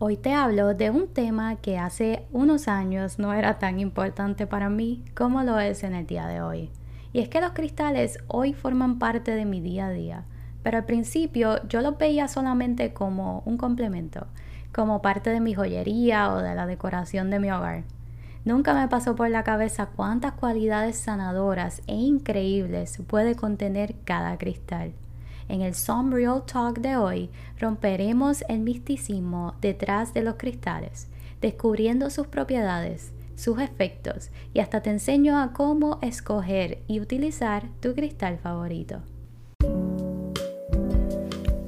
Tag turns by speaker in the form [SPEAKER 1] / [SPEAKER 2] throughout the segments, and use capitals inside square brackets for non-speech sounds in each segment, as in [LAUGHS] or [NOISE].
[SPEAKER 1] Hoy te hablo de un tema que hace unos años no era tan importante para mí como lo es en el día de hoy. Y es que los cristales hoy forman parte de mi día a día, pero al principio yo los veía solamente como un complemento, como parte de mi joyería o de la decoración de mi hogar. Nunca me pasó por la cabeza cuántas cualidades sanadoras e increíbles puede contener cada cristal. En el Some Real Talk de hoy romperemos el misticismo detrás de los cristales, descubriendo sus propiedades, sus efectos y hasta te enseño a cómo escoger y utilizar tu cristal favorito.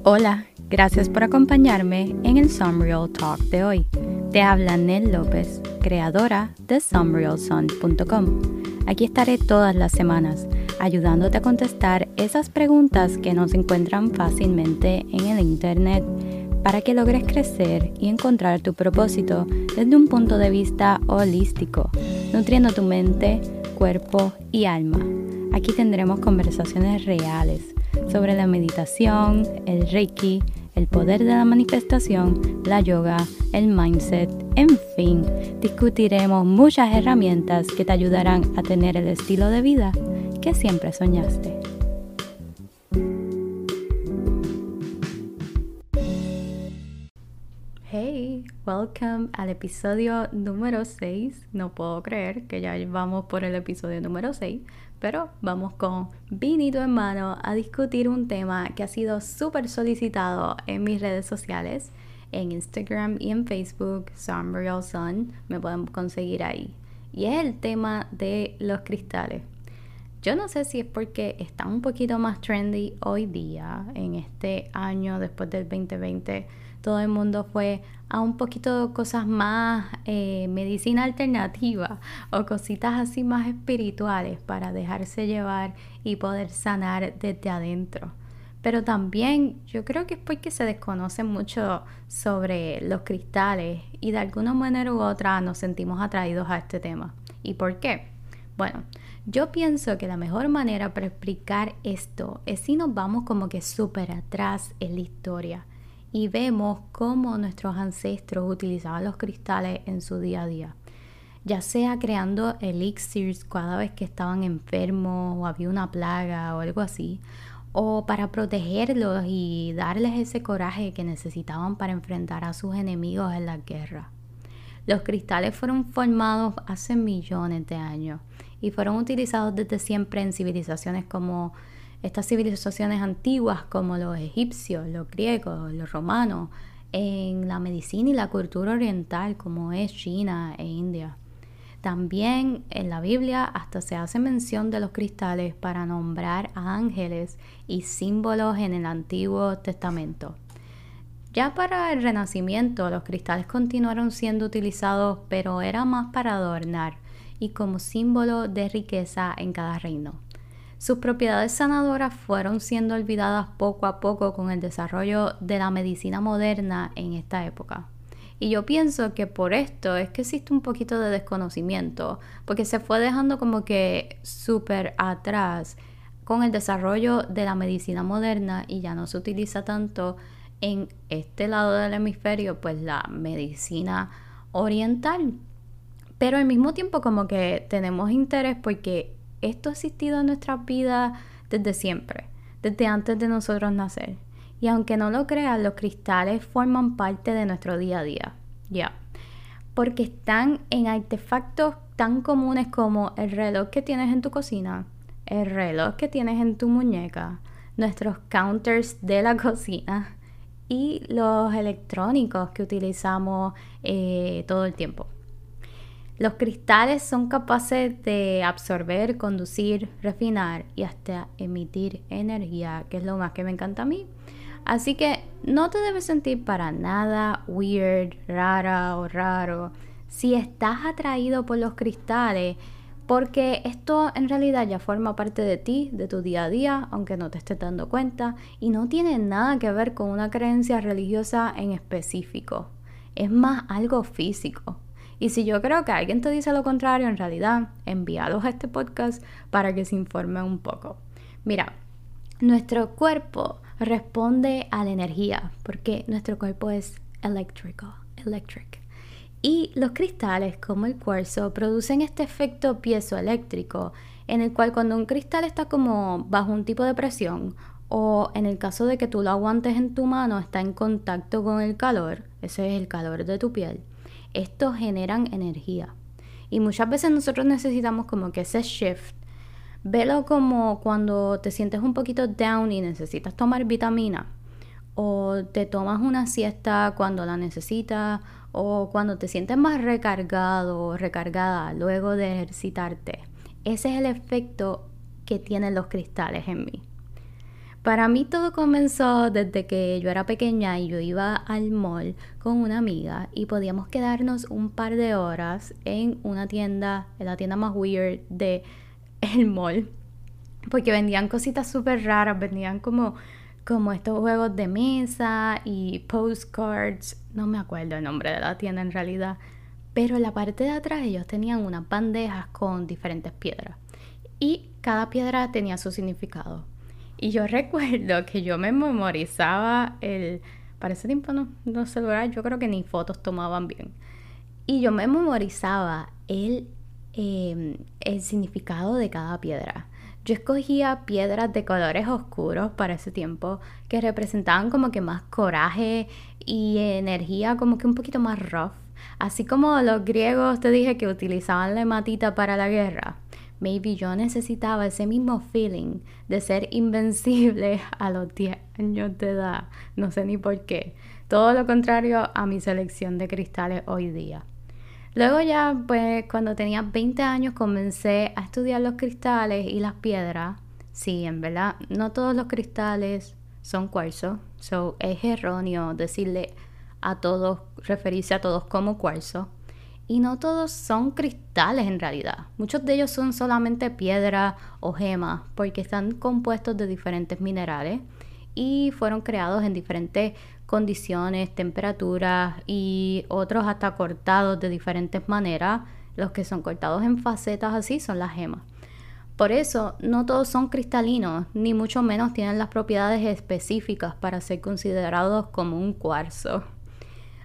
[SPEAKER 1] Hola, gracias por acompañarme en el Some Real Talk de hoy. Te habla Nel López, creadora de SomeRealSun.com. Aquí estaré todas las semanas ayudándote a contestar esas preguntas que no se encuentran fácilmente en el Internet para que logres crecer y encontrar tu propósito desde un punto de vista holístico, nutriendo tu mente, cuerpo y alma. Aquí tendremos conversaciones reales sobre la meditación, el reiki, el poder de la manifestación, la yoga, el mindset, en fin, discutiremos muchas herramientas que te ayudarán a tener el estilo de vida siempre soñaste. Hey, welcome al episodio número 6. No puedo creer que ya vamos por el episodio número 6, pero vamos con vinito en mano a discutir un tema que ha sido súper solicitado en mis redes sociales, en Instagram y en Facebook, Some Real Sun, me pueden conseguir ahí. Y es el tema de los cristales. Yo no sé si es porque está un poquito más trendy hoy día, en este año después del 2020, todo el mundo fue a un poquito cosas más eh, medicina alternativa o cositas así más espirituales para dejarse llevar y poder sanar desde adentro. Pero también yo creo que es porque se desconoce mucho sobre los cristales y de alguna manera u otra nos sentimos atraídos a este tema. ¿Y por qué? Bueno, yo pienso que la mejor manera para explicar esto es si nos vamos como que súper atrás en la historia y vemos cómo nuestros ancestros utilizaban los cristales en su día a día, ya sea creando elixirs cada vez que estaban enfermos o había una plaga o algo así, o para protegerlos y darles ese coraje que necesitaban para enfrentar a sus enemigos en la guerra. Los cristales fueron formados hace millones de años y fueron utilizados desde siempre en civilizaciones como estas civilizaciones antiguas como los egipcios, los griegos, los romanos, en la medicina y la cultura oriental como es China e India. También en la Biblia hasta se hace mención de los cristales para nombrar a ángeles y símbolos en el Antiguo Testamento. Ya para el Renacimiento los cristales continuaron siendo utilizados, pero era más para adornar y como símbolo de riqueza en cada reino. Sus propiedades sanadoras fueron siendo olvidadas poco a poco con el desarrollo de la medicina moderna en esta época. Y yo pienso que por esto es que existe un poquito de desconocimiento, porque se fue dejando como que súper atrás con el desarrollo de la medicina moderna y ya no se utiliza tanto en este lado del hemisferio, pues la medicina oriental. Pero al mismo tiempo como que tenemos interés porque esto ha existido en nuestras vidas desde siempre, desde antes de nosotros nacer. Y aunque no lo creas, los cristales forman parte de nuestro día a día. Ya. Porque están en artefactos tan comunes como el reloj que tienes en tu cocina, el reloj que tienes en tu muñeca, nuestros counters de la [LAUGHS] cocina y los electrónicos que utilizamos eh, todo el tiempo. Los cristales son capaces de absorber, conducir, refinar y hasta emitir energía, que es lo más que me encanta a mí. Así que no te debes sentir para nada weird, rara o raro si estás atraído por los cristales, porque esto en realidad ya forma parte de ti, de tu día a día, aunque no te estés dando cuenta, y no tiene nada que ver con una creencia religiosa en específico. Es más algo físico. Y si yo creo que alguien te dice lo contrario, en realidad, envíalos a este podcast para que se informe un poco. Mira, nuestro cuerpo responde a la energía, porque nuestro cuerpo es eléctrico, electric. Y los cristales, como el cuarzo, producen este efecto piezoeléctrico, en el cual cuando un cristal está como bajo un tipo de presión, o en el caso de que tú lo aguantes en tu mano, está en contacto con el calor, ese es el calor de tu piel, estos generan energía. Y muchas veces nosotros necesitamos como que ese shift. Velo como cuando te sientes un poquito down y necesitas tomar vitamina. O te tomas una siesta cuando la necesitas. O cuando te sientes más recargado o recargada luego de ejercitarte. Ese es el efecto que tienen los cristales en mí. Para mí todo comenzó desde que yo era pequeña y yo iba al mall con una amiga y podíamos quedarnos un par de horas en una tienda, en la tienda más weird de el mall, porque vendían cositas súper raras, vendían como, como estos juegos de mesa y postcards, no me acuerdo el nombre de la tienda en realidad, pero en la parte de atrás ellos tenían unas bandejas con diferentes piedras y cada piedra tenía su significado. Y yo [LAUGHS] recuerdo que yo me memorizaba el... Para ese tiempo no, los celulares yo creo que ni fotos tomaban bien. Y yo me memorizaba el, em, el significado de cada piedra. Yo escogía piedras de colores oscuros para ese tiempo que representaban como que más coraje y energía como que un poquito más rough. Así como los griegos te dije que utilizaban la hematita para la guerra. Maybe yo necesitaba ese mismo feeling de ser invencible [LAUGHS] a los 10 años de edad. No sé ni por qué. Todo lo contrario a mi selección de cristales hoy día. Luego ya, pues cuando tenía 20 años comencé a estudiar los cristales y las piedras. Sí, en verdad, no todos los cristales son cuarzo. So es erróneo decirle a todos, referirse a todos como cuarzo. Y no todos son cristales en realidad. Muchos de ellos son solamente piedra o gemas porque están compuestos de diferentes minerales y fueron creados en diferentes condiciones, temperaturas y otros hasta cortados de diferentes maneras. Los que son cortados en facetas así son las gemas. Por eso no todos son cristalinos, ni mucho menos tienen las propiedades específicas para ser considerados como un cuarzo.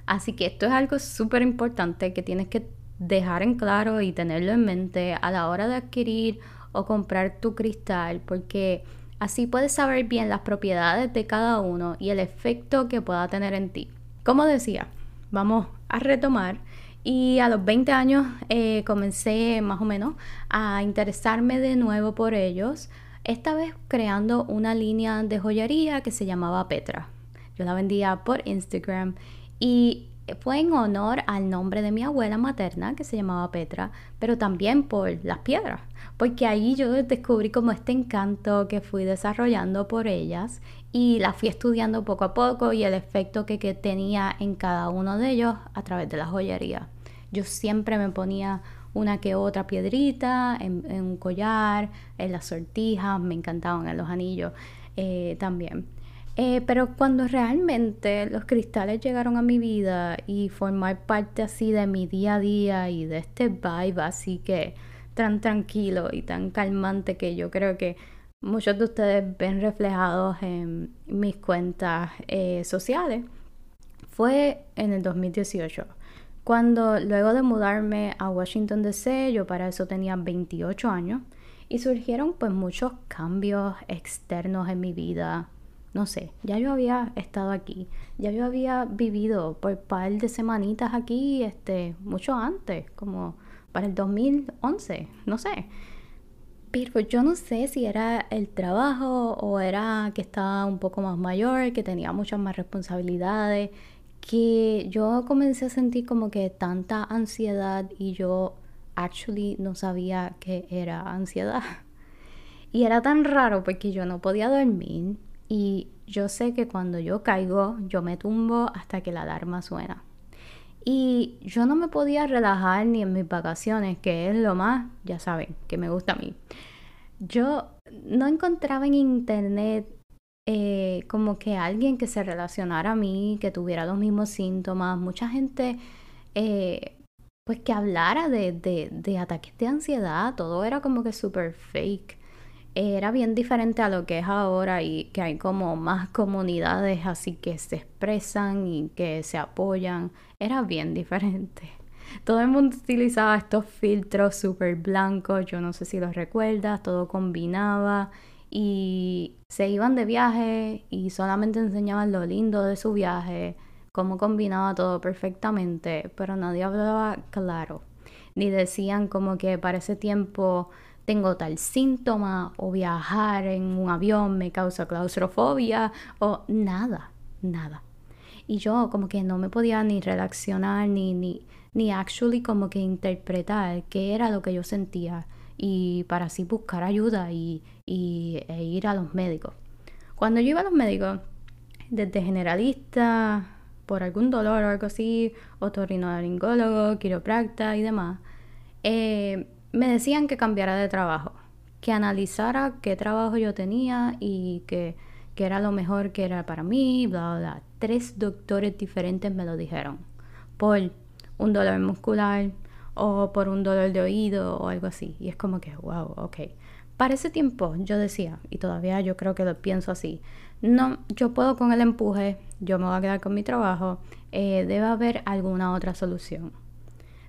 [SPEAKER 1] Así que esto es algo súper importante que tienes que dejar en claro y tenerlo en mente a la hora de adquirir o comprar tu cristal, porque así puedes saber bien las propiedades de cada uno y el efecto que pueda tener en ti. Como decía, vamos a retomar. Y a los 20 años eh, comencé más o menos a interesarme de nuevo por ellos, esta vez creando una línea de joyería que se llamaba Petra. Yo la vendía por Instagram y fue en honor al nombre de mi abuela materna, que se llamaba Petra, pero también por las piedras, porque ahí yo descubrí como este encanto que fui desarrollando por ellas y las fui estudiando poco a poco y el efecto que, tenía en cada uno de ellos a través de la joyería. Yo siempre me ponía una que otra piedrita en, un collar, en las sortijas, me encantaban en los anillos eh, también. Eh, pero cuando realmente los cristales llegaron a mi vida y formar parte así de mi día a día y de este vibe así que tan tranquilo y tan calmante que yo creo que muchos de ustedes ven reflejados en mis cuentas eh, sociales, fue en el 2018. Cuando luego de mudarme a Washington DC, yo para eso tenía 28 años y surgieron pues muchos cambios externos en mi vida, no sé, ya yo había estado aquí, ya yo había vivido por par de semanitas aquí, este, mucho antes, como para el 2011, no sé. Pero yo no sé si era el trabajo o era que estaba un poco más mayor, que tenía muchas más responsabilidades, que yo comencé a sentir como que tanta ansiedad y yo actually no sabía que era ansiedad. [LAUGHS] Y era tan raro porque yo no podía dormir, y yo sé que cuando yo caigo, yo me tumbo hasta que la alarma suena. Y yo no me podía relajar ni en mis vacaciones, que es lo más, ya saben, que me gusta a mí. Yo no encontraba en internet eh, como que alguien que se relacionara a mí, que tuviera los mismos síntomas. Mucha gente, eh, pues que hablara de, de, ataques de ansiedad, todo era como que súper fake. Era bien diferente a lo que es ahora y que hay como más comunidades así que se expresan y que se apoyan. Era bien diferente. [LAUGHS] Todo el mundo utilizaba estos filtros súper blancos, yo no sé si los recuerdas, todo combinaba y se iban de viaje y solamente enseñaban lo lindo de su viaje, cómo combinaba todo perfectamente, pero nadie hablaba claro, ni decían como que para ese tiempo tengo tal síntoma o viajar en un avión me causa claustrofobia o nada, nada. Y yo como que no me podía ni relacionar ni, ni, ni actually como que interpretar qué era lo que yo sentía y para así buscar ayuda y, e ir a los médicos. Cuando yo iba a los médicos, desde generalista, por algún dolor o algo así, otorrinolaringólogo, quiropracta y demás, eh, me decían que cambiara de trabajo, que analizara qué trabajo yo tenía y que, que era lo mejor que era para mí, bla, bla, bla. Tres doctores diferentes me lo dijeron. Por un dolor muscular o por un dolor de oído o algo así. Y es como que, wow, ok. Para ese tiempo yo decía, y todavía yo creo que lo pienso así, no, yo puedo con el empuje, yo me voy a quedar con mi trabajo, eh, debe haber alguna otra solución.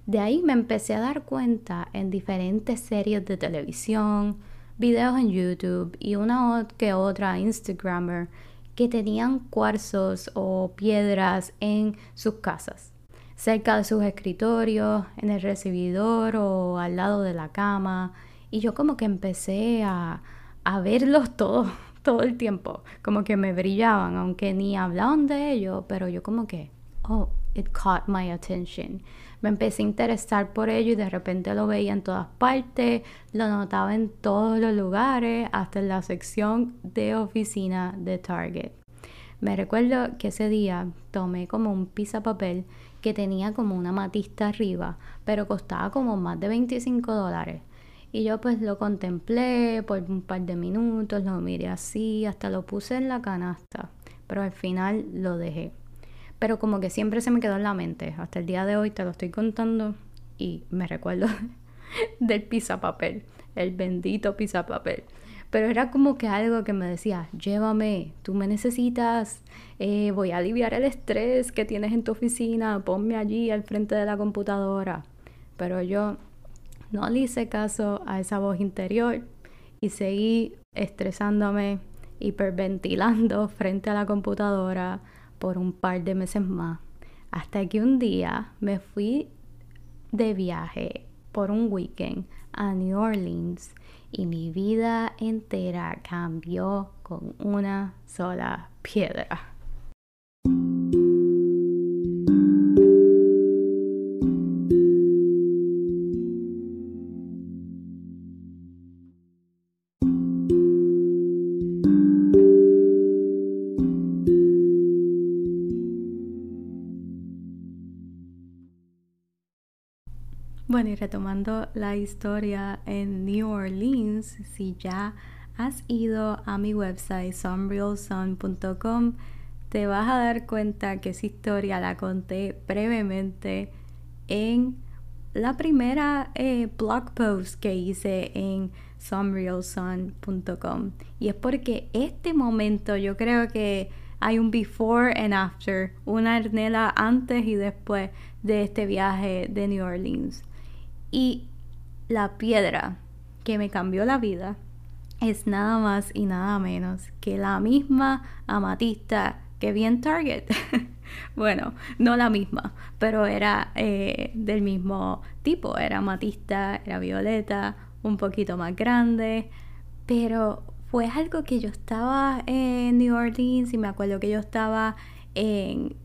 [SPEAKER 1] De ahí me empecé a dar cuenta en diferentes series de televisión, videos en YouTube y una que otra Instagrammer que tenían cuarzos o piedras en sus casas, cerca de sus escritorios, en el recibidor o al lado de la cama. Y yo como que empecé a, a verlos todos, [LAUGHS] todo el tiempo, como que me brillaban, aunque ni hablaban de ello, pero yo como que, oh, it caught my attention me empecé a interesar por ello y de repente lo veía en todas partes, lo notaba en todos los lugares, hasta en la sección de oficina de Target. Me recuerdo que ese día tomé como un papel que tenía como una matista arriba, pero costaba como más de 25 dólares. Y yo pues lo contemplé por un par de minutos, lo miré así, hasta lo puse en la canasta, pero al final lo dejé pero como que siempre se me quedó en la mente. Hasta el día de hoy te lo estoy contando y me recuerdo [LAUGHS] del papel, el bendito papel. Pero era como que algo que me decía, llévame, tú me necesitas, eh, voy a aliviar el estrés que tienes en tu oficina, ponme allí al frente de la computadora. Pero yo no le hice caso a esa voz interior y seguí estresándome, hiperventilando [LAUGHS] frente a la computadora, por un par de meses más, hasta que un día me fui de viaje por un weekend a New Orleans y mi vida entera cambió con una sola piedra. Retomando la historia en New Orleans, si ya has ido a mi website sunrealsun.com, te vas a dar cuenta que esa historia la conté brevemente en la primera eh, blog post que hice en sunrealsun.com. Y es porque este momento yo creo que hay un before and after, una Arnela antes y después de este viaje de New Orleans. Y la piedra que me cambió la vida es nada más y nada menos que la misma amatista que vi en Target. [LAUGHS] bueno, no la misma, pero era eh, del mismo tipo. Era amatista, era violeta, un poquito más grande. Pero fue algo que yo estaba en New Orleans y me acuerdo que yo estaba en,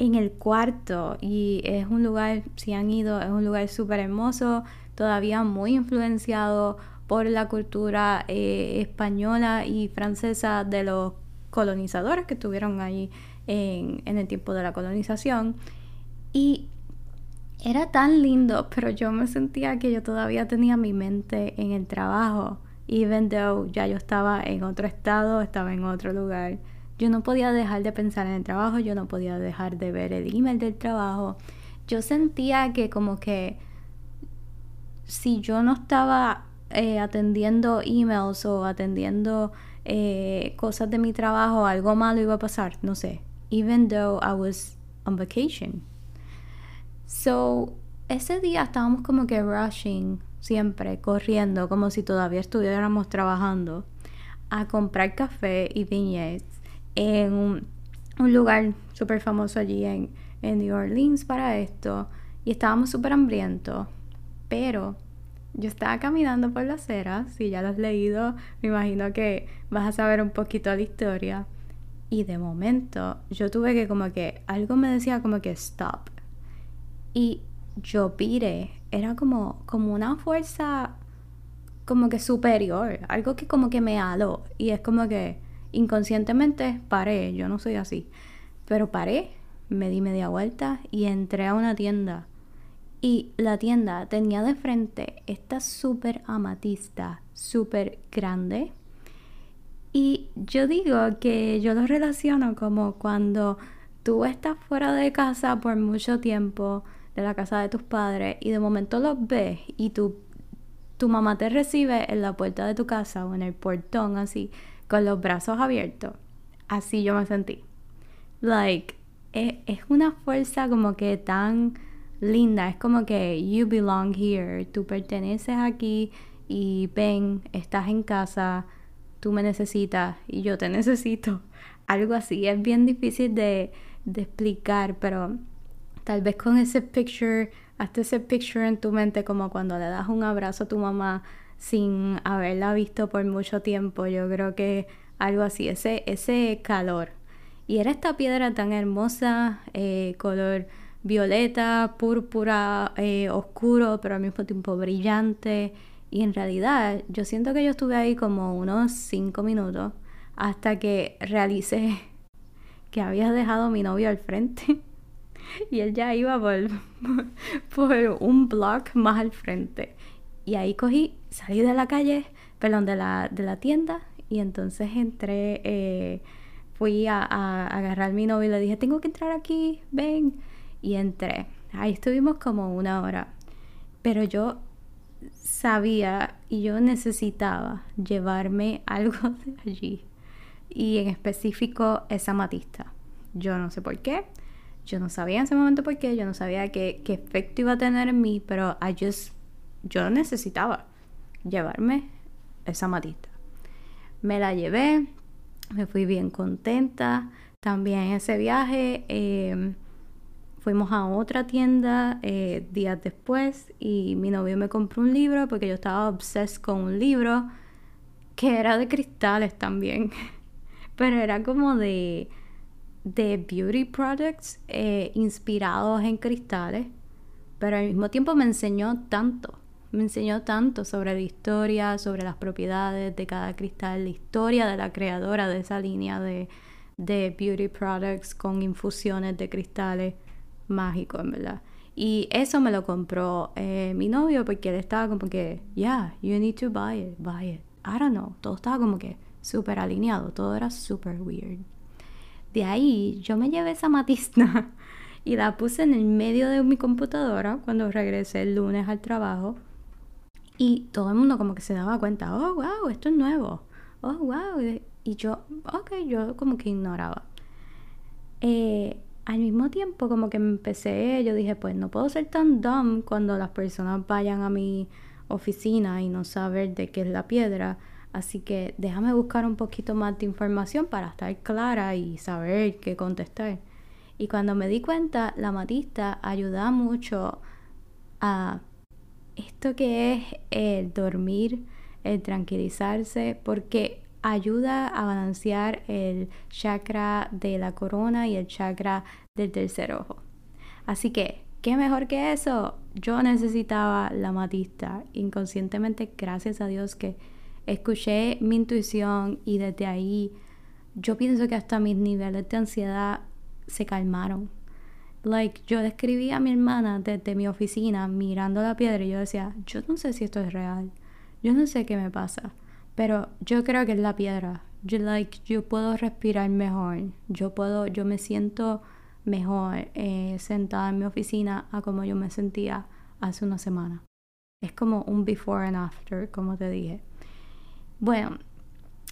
[SPEAKER 1] en el cuarto y es un lugar, si han ido, es un lugar súper hermoso, todavía muy influenciado por la cultura eh, española y francesa de los colonizadores que estuvieron ahí en, en el tiempo de la colonización. Y era tan lindo, pero yo me sentía que yo todavía tenía mi mente en el trabajo, even though ya yo estaba en otro estado, estaba en otro lugar. Yo no podía dejar de pensar en el trabajo, yo no podía dejar de ver el email del trabajo. Yo sentía que como que si yo no estaba eh, atendiendo emails o atendiendo eh, cosas de mi trabajo, algo malo iba a pasar, no sé. Even though I was on vacation. So, ese día estábamos como que rushing, siempre corriendo, como si todavía estuviéramos trabajando, a comprar café y viñetes en un, lugar súper famoso allí en, en New Orleans para esto. Y estábamos súper hambrientos, pero yo estaba caminando por la acera, si ya lo has leído, me imagino que vas a saber un poquito la historia. Y de momento yo tuve que como que algo me decía como que stop. Y yo piré, era como, como una fuerza como que superior, algo que como que me aló. Y es como que inconscientemente paré, yo no soy así. Pero paré, me di media vuelta y entré a una tienda y la tienda tenía de frente esta súper amatista, súper grande. Y yo digo que yo lo relaciono como cuando tú estás fuera de casa por mucho tiempo, de la casa de tus padres, y de momento los ves y tu, tu mamá te recibe en la puerta de tu casa o en el portón así, con los brazos abiertos. Así yo me sentí. Like, e, es una fuerza como que tan linda, es como que you belong here, tú perteneces aquí y ven, estás en casa, tú me necesitas y yo te [LAUGHS] necesito. Algo así, es bien difícil de, de explicar, pero tal vez con ese picture, hasta ese picture en tu mente como cuando le das un abrazo a tu mamá sin haberla visto por mucho tiempo, yo creo que algo así, ese, ese calor. Y era esta piedra tan hermosa, eh, color violeta, púrpura, eh, oscuro, pero al mismo tiempo brillante. Y en realidad yo siento que yo estuve ahí como unos cinco minutos hasta que realicé que había dejado a mi novio al frente [LAUGHS] y él ya iba por, [LAUGHS] por un block más al frente. Y ahí cogí, salí de la calle, perdón, de la, de la tienda y entonces entré, eh, fui a, a agarrar mi novio y le dije, tengo que entrar aquí, ven y entré. Ahí estuvimos como una hora. Pero yo sabía y yo necesitaba llevarme [LAUGHS] algo de allí. Y en específico esa matista. Yo no sé por qué. Yo no sabía en ese momento por qué. Yo no sabía qué, qué efecto iba a tener en mí. Pero I just, yo necesitaba llevarme esa matista. Me la llevé. Me fui bien contenta. También ese viaje. Eh, fuimos a otra tienda eh, días después y mi novio me compró un libro porque yo estaba obsessed con un libro que era de cristales también, [LAUGHS] pero era como de, de beauty products eh, inspirados en cristales, pero al mismo tiempo me enseñó tanto, me enseñó tanto sobre la historia, sobre las propiedades de cada cristal, la historia de la creadora de esa línea de, beauty products con infusiones de cristales mágico, en verdad. Y eso me lo compró eh, mi novio porque él estaba como que, yeah, you need to buy it, buy it. I don't know, todo estaba como que súper alineado, todo era súper weird. De ahí yo me llevé esa matista [LAUGHS] y la puse en el medio de mi computadora cuando regresé el lunes al trabajo. Y todo el mundo como que se daba cuenta, oh, wow, esto es nuevo. Oh, wow. Y yo, ok, yo como que ignoraba. Eh, al mismo tiempo como que empecé, yo dije, pues no puedo ser tan dumb cuando las personas vayan a mi oficina y no saber de qué es la piedra. Así que déjame buscar un poquito más de información para estar clara y saber qué contestar. Y cuando me di cuenta, la matista ayuda mucho a esto que es el dormir, el tranquilizarse, porque ayuda a balancear el chakra de la corona y el chakra del tercer ojo. Así que, ¿qué mejor que eso? Yo necesitaba la matista. Inconscientemente, gracias a Dios que escuché mi intuición y desde ahí yo pienso que hasta mis niveles de ansiedad se calmaron. Like, yo describí a mi hermana desde mi oficina mirando la piedra y yo decía, yo no sé si esto es real. Yo no sé qué me pasa. Pero yo creo que es la piedra. Yo, like, yo puedo respirar mejor. Yo puedo, yo me siento mejor eh, sentada en mi oficina a como yo me sentía hace una semana. Es como un before and after, como te dije. Bueno,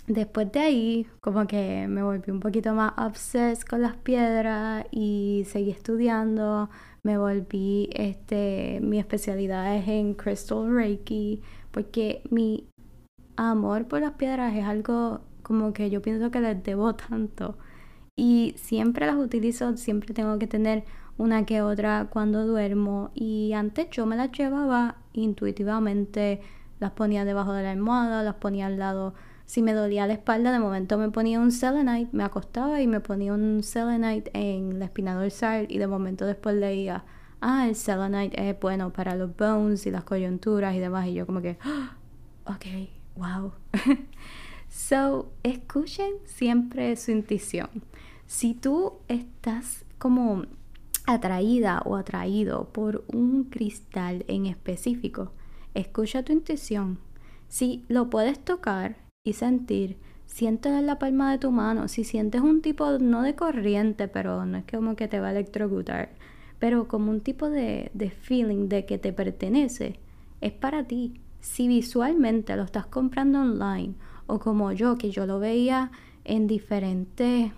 [SPEAKER 1] después de ahí, como que me volví un poquito más obsessed con las piedras y seguí estudiando. Me volví, este, mi especialidad es en Crystal Reiki, porque mi amor por las piedras es algo como que yo pienso que les debo tanto. Y siempre las utilizo, siempre tengo que tener una que otra cuando duermo. Y antes yo me las llevaba intuitivamente, las ponía debajo de la almohada, las ponía al lado. Si me dolía la espalda, de momento me ponía un selenite, me acostaba y me ponía un selenite en la espina dorsal y de momento después leía, ah, el selenite es bueno para los bones y las coyunturas y demás. Y yo como que, ah, ok, wow. [LAUGHS] so, escuchen siempre su intuición. Si tú estás como atraída o atraído por un cristal en específico, escucha tu intuición. Si lo puedes tocar y sentir, siéntelo en la palma de tu mano. Si sientes un tipo, no de corriente, pero no es como que te va a electrocutar, pero como un tipo de, de feeling de que te pertenece, es para ti si visualmente lo estás comprando online o como yo, que yo lo veía en diferentes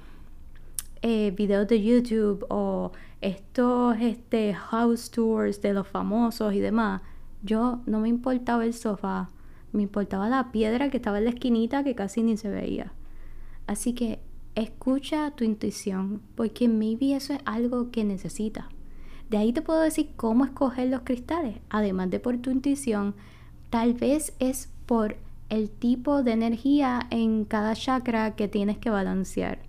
[SPEAKER 1] eh, videos de YouTube o estos este, house tours de los famosos y demás, yo no me importaba el sofá, me importaba la piedra que estaba en la esquinita que casi ni se veía. Así que escucha tu intuición, porque maybe eso es algo que necesitas. De ahí te puedo decir cómo escoger los cristales, además de por tu intuición, Tal vez es por el tipo de energía en cada chakra que tienes que balancear.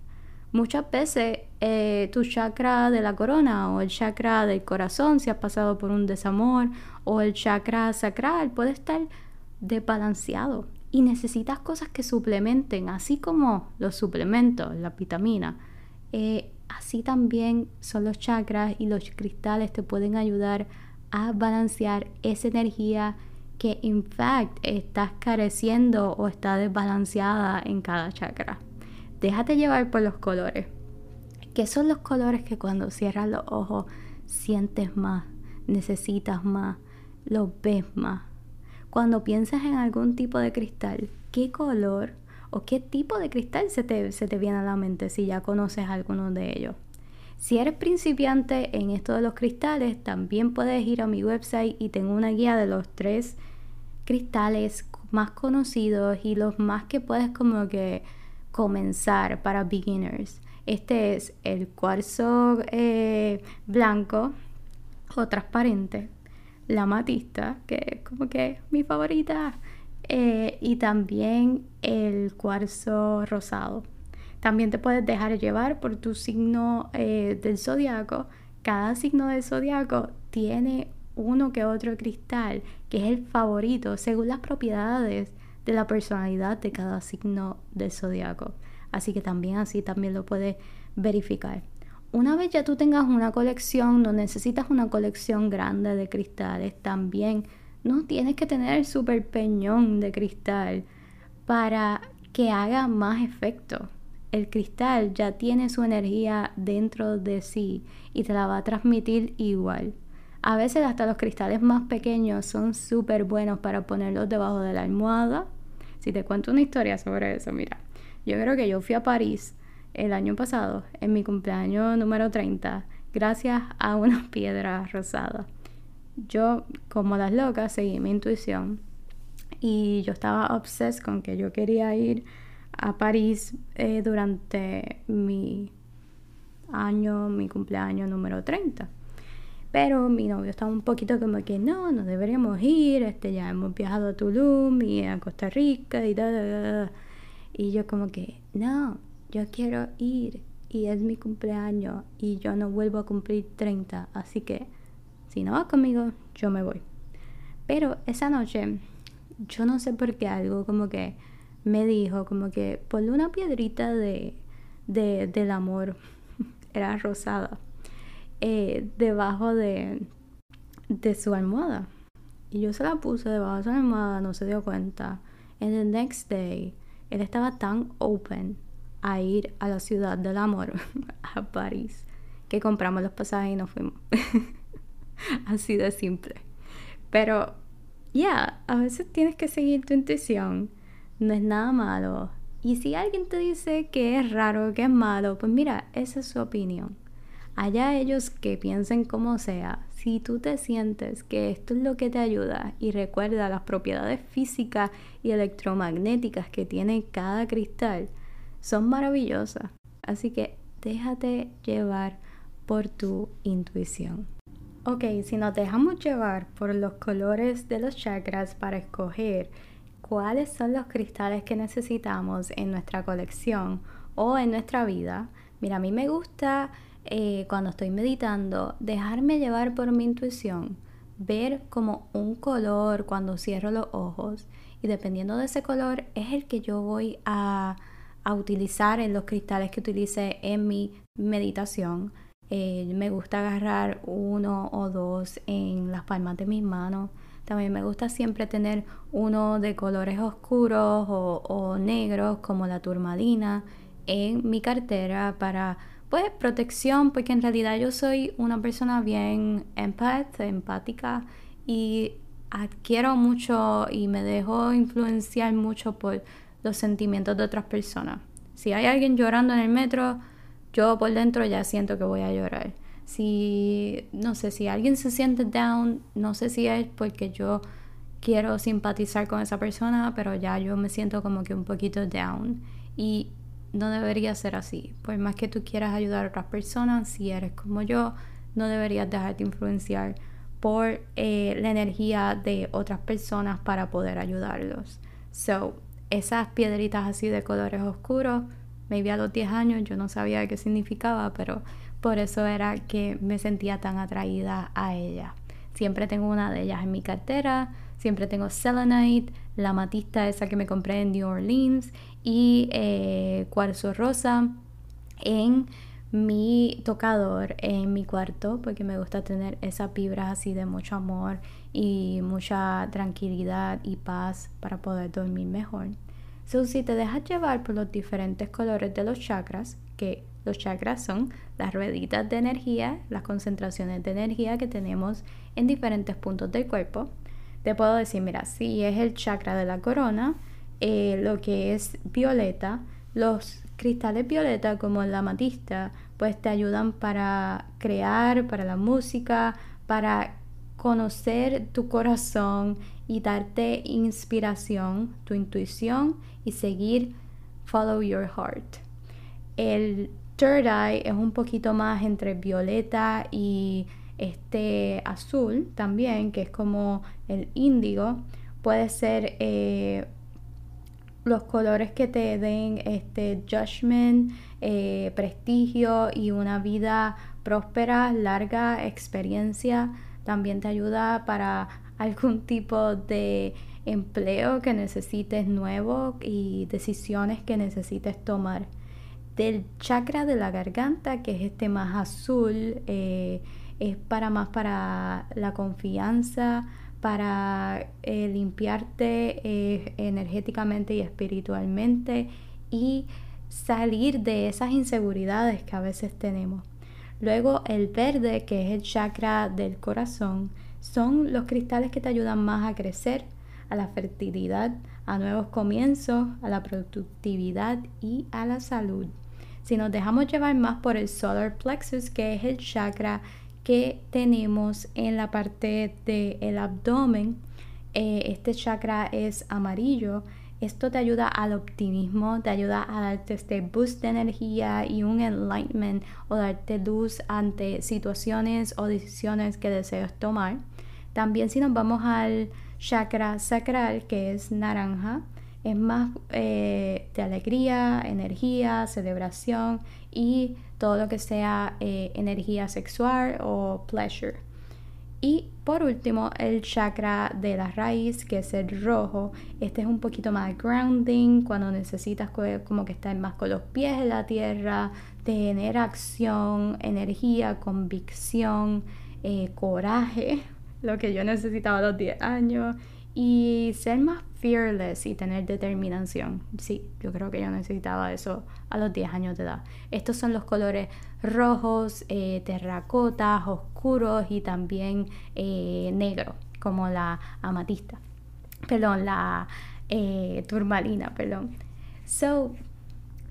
[SPEAKER 1] Muchas veces eh, tu chakra de la corona o el chakra del corazón, si has pasado por un desamor, o el chakra sacral puede estar desbalanceado y necesitas cosas que suplementen, así como los suplementos, la vitamina. Eh, así también son los chakras y los cristales te pueden ayudar a balancear esa energía que en fact estás careciendo o está desbalanceada en cada chakra. Déjate llevar por los colores. ¿Qué son los colores que cuando cierras los ojos sientes más, necesitas más, los ves más? Cuando piensas en algún tipo de cristal, ¿qué color o qué tipo de cristal se te, viene a la mente si ya conoces alguno de ellos? Si eres principiante en esto de los cristales, también puedes ir a mi website y tengo una guía de los tres cristales más conocidos y los más que puedes como que comenzar para beginners. Este es el cuarzo eh, blanco o transparente, la matista, que es como que mi favorita, eh, y también el cuarzo rosado. También te puedes dejar llevar por tu signo eh, del zodiaco. Cada signo del zodiaco tiene uno que otro cristal que es el favorito según las propiedades de la personalidad de cada signo del zodiaco. Así que también así también lo puedes verificar. Una vez ya tú tengas una colección, no necesitas una colección grande de cristales, también no tienes que tener el super peñón de cristal para que haga más efecto. El cristal ya tiene su energía dentro de sí y te la va a transmitir igual. A veces hasta los cristales más pequeños son súper buenos para ponerlos debajo de la almohada. Si te cuento una historia sobre eso, mira, yo creo que yo fui a París el año pasado, en mi cumpleaños número 30, gracias a unas [LAUGHS] piedras rosadas. Yo, como las locas, seguí mi intuición y yo estaba obses con que yo quería ir a París eh, durante mi año, mi cumpleaños número 30. Pero mi novio estaba un poquito como que no, no deberíamos ir, este, ya hemos viajado a Tulum y a Costa Rica y da, da, Y yo como que, no, yo quiero ir y es mi cumpleaños y yo no vuelvo a cumplir 30, así que si no vas conmigo, yo me voy. Pero esa noche, yo no sé por qué algo como que me dijo como que ponle una piedrita de, de del amor, [LAUGHS] era rosada eh, debajo de, de su almohada. Y yo se la puse debajo de su almohada, no se dio cuenta. And the next day, él estaba tan open a ir a la ciudad del amor, [LAUGHS] a París, que compramos los pasajes y nos fuimos. [LAUGHS] Así de simple. Pero ya, a veces tienes que seguir tu intuición. No es nada malo. Y si alguien te dice que es raro, que es malo, pues mira, esa es su opinión. Allá ellos que piensen como sea, si tú te sientes que esto es lo que te ayuda y recuerda las propiedades físicas y electromagnéticas que tiene cada cristal, son maravillosas. Así que déjate llevar por tu intuición. Ok, si nos dejamos llevar por los colores de los chakras para escoger cuáles son los cristales que necesitamos en nuestra colección o en nuestra vida, mira, a mí me gusta eh, cuando estoy meditando, dejarme llevar por mi intuición, ver como un color cuando cierro los ojos y dependiendo de ese color es el que yo voy a, utilizar en los cristales que utilice en mi meditación. Eh, me gusta agarrar uno o dos en las palmas de mis manos. También me gusta siempre tener uno de colores oscuros o, o negros como la turmalina en mi cartera para pues protección, porque en realidad yo soy una persona bien empath, empática y adquiero mucho y me dejo influenciar mucho por los sentimientos de otras personas. Si hay alguien llorando en el metro, yo por dentro ya siento que voy a llorar. Si, no sé, si alguien se siente down, no sé si es porque yo quiero simpatizar con esa persona, pero ya yo me siento como que un poquito down. Y no debería ser así. Por más que tú quieras ayudar a otras personas, si eres como yo, no deberías dejarte influenciar por eh, la energía de otras personas para poder ayudarlos. So, esas piedritas así de colores oscuros, maybe a los 10 años yo no sabía qué significaba, pero por eso era que me sentía tan atraída a ella. Siempre tengo una de ellas en mi cartera, siempre tengo selenite, la matista esa que me compré en New Orleans y eh, cuarzo rosa en mi tocador en mi cuarto porque me gusta tener esas vibras así de mucho amor y mucha tranquilidad y paz para poder dormir mejor. So, si te dejas llevar por los diferentes colores de los chakras, que los chakras son las rueditas de energía, las concentraciones de energía que tenemos en diferentes puntos del cuerpo, te puedo decir, mira, si es el chakra de la corona, eh, lo que es violeta, los cristales violeta como la amatista, pues te ayudan para crear, para la música, para conocer tu corazón y darte inspiración, tu intuición y seguir follow your heart. El third eye es un poquito más entre violeta y este azul también, que es como el índigo. Puede ser eh, los colores que te den este judgment, eh, prestigio y una vida próspera, larga experiencia. También te ayuda para algún tipo de empleo que necesites nuevo y decisiones que necesites tomar. Del chakra de la garganta, que es este más azul, eh, es para más para la confianza, para eh, limpiarte eh, energéticamente y espiritualmente y salir de esas inseguridades que a veces tenemos. Luego el verde, que es el chakra del corazón, son los cristales que te ayudan más a crecer, a la fertilidad, a nuevos comienzos, a la productividad y a la salud. Si nos dejamos llevar más por el solar plexus, que es el chakra que tenemos en la parte del abdomen. Eh, este chakra es amarillo. Esto te ayuda al optimismo, te ayuda a darte este boost de energía y un enlightenment o darte luz ante situaciones o decisiones que deseas tomar. También si nos vamos al chakra sacral que es naranja, es más eh, de alegría, energía, celebración y todo lo que sea eh, energía sexual o pleasure. Y por último, el chakra de la raíz, que es el rojo. Este es un poquito más grounding, cuando necesitas como que estar más con los pies en la tierra, tener acción, energía, convicción, eh, coraje, [LAUGHS] lo que yo necesitaba a los 10 años, y ser más fearless y tener determinación. Sí, yo creo que yo necesitaba eso a los 10 años de edad. Estos son los colores rojos, eh, terracotas, oscuros y también eh, negro, como la amatista, perdón, la eh, turmalina, perdón. So,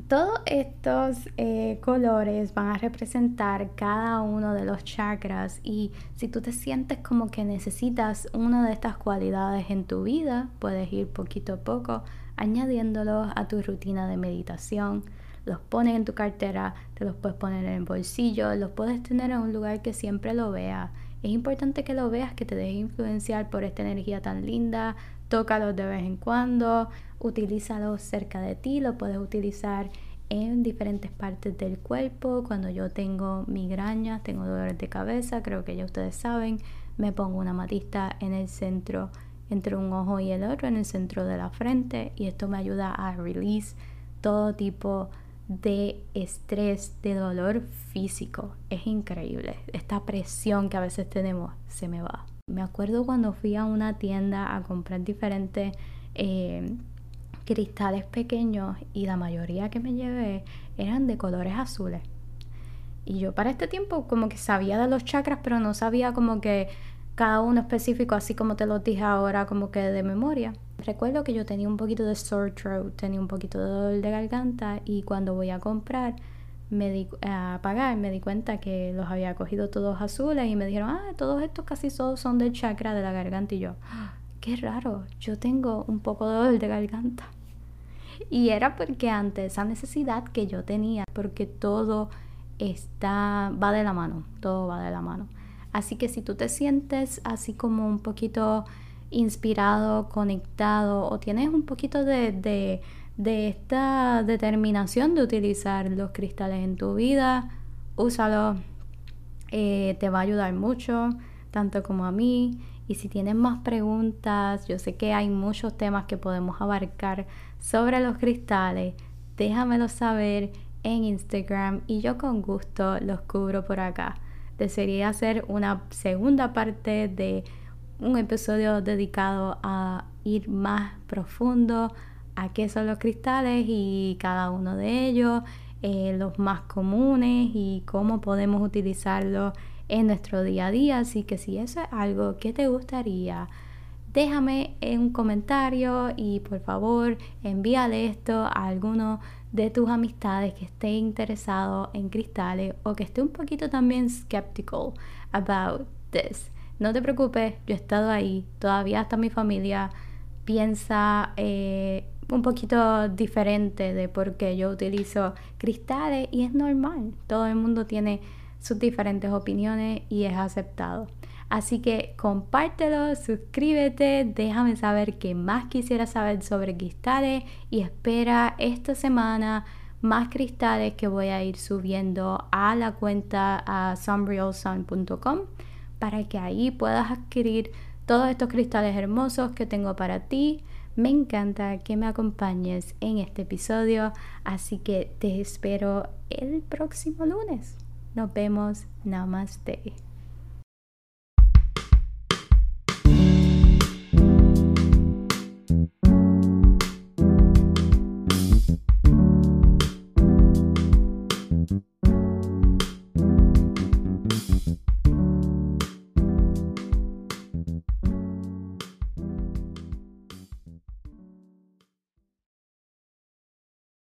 [SPEAKER 1] todos estos eh, colores van a representar cada uno de los chakras y si tú te sientes como que necesitas una de estas cualidades en tu vida, puedes ir poquito a poco añadiéndolos a tu rutina de meditación. Los pones en tu cartera, te los puedes poner en el bolsillo, los puedes tener en un lugar que siempre lo veas. Es importante que lo veas, que te dejes influenciar por esta energía tan linda. Tócalos de vez en cuando, utilízalos cerca de ti, lo puedes utilizar en diferentes partes del cuerpo. Cuando yo tengo migrañas, tengo dolores de cabeza, creo que ya ustedes saben, me pongo una matista en el centro, entre un ojo y el otro, en el centro de la frente, y esto me ayuda a release todo tipo de estrés, de dolor físico. Es increíble. Esta presión que a veces tenemos se me va. Me acuerdo cuando fui a una tienda a comprar diferentes eh, cristales pequeños y la mayoría que me llevé eran de colores azules. Y yo para este tiempo como que sabía de los chakras, pero no sabía como que cada uno específico, así como te lo dije ahora, como que de memoria. Recuerdo que yo tenía un poquito de sore throat, tenía un poquito de dolor de garganta y cuando voy a comprar, me di, a pagar, me di cuenta que los había cogido todos azules y me dijeron, ah, todos estos casi todos son del chakra de la garganta y yo, ah, qué raro, yo tengo un poco de dolor de garganta. Y era porque ante esa necesidad que yo tenía, porque todo está, va de la mano, todo va de la mano. Así que si tú te sientes así como un poquito inspirado, conectado o tienes un poquito de, esta determinación de utilizar los cristales en tu vida, úsalo. Eh, te va a ayudar mucho, tanto como a mí. Y si tienes más preguntas, yo sé que hay muchos temas que podemos abarcar sobre los cristales, déjamelo saber en Instagram y yo con gusto los cubro por acá. Desearía hacer una segunda parte de un episodio dedicado a ir más profundo qué son los cristales y cada uno de ellos, eh, los más comunes y cómo podemos utilizarlos en nuestro día a día. Así que si eso es algo que te gustaría, déjame un comentario y por favor envíale esto a alguno de tus amistades que esté interesado en cristales o que esté un poquito también skeptical about this. No te preocupes, yo he estado ahí, todavía hasta mi familia piensa eh, un poquito diferente de por qué yo utilizo cristales y es normal, todo el mundo tiene sus diferentes opiniones y es aceptado. Así que compártelo, suscríbete, déjame saber qué más quisieras saber sobre cristales y espera esta semana más cristales que voy a ir subiendo a la cuenta a sunrealsun.com para que ahí puedas adquirir todos estos cristales hermosos que tengo para ti. Me encanta que me acompañes en este episodio, así que te espero el próximo lunes. Nos vemos. Namaste.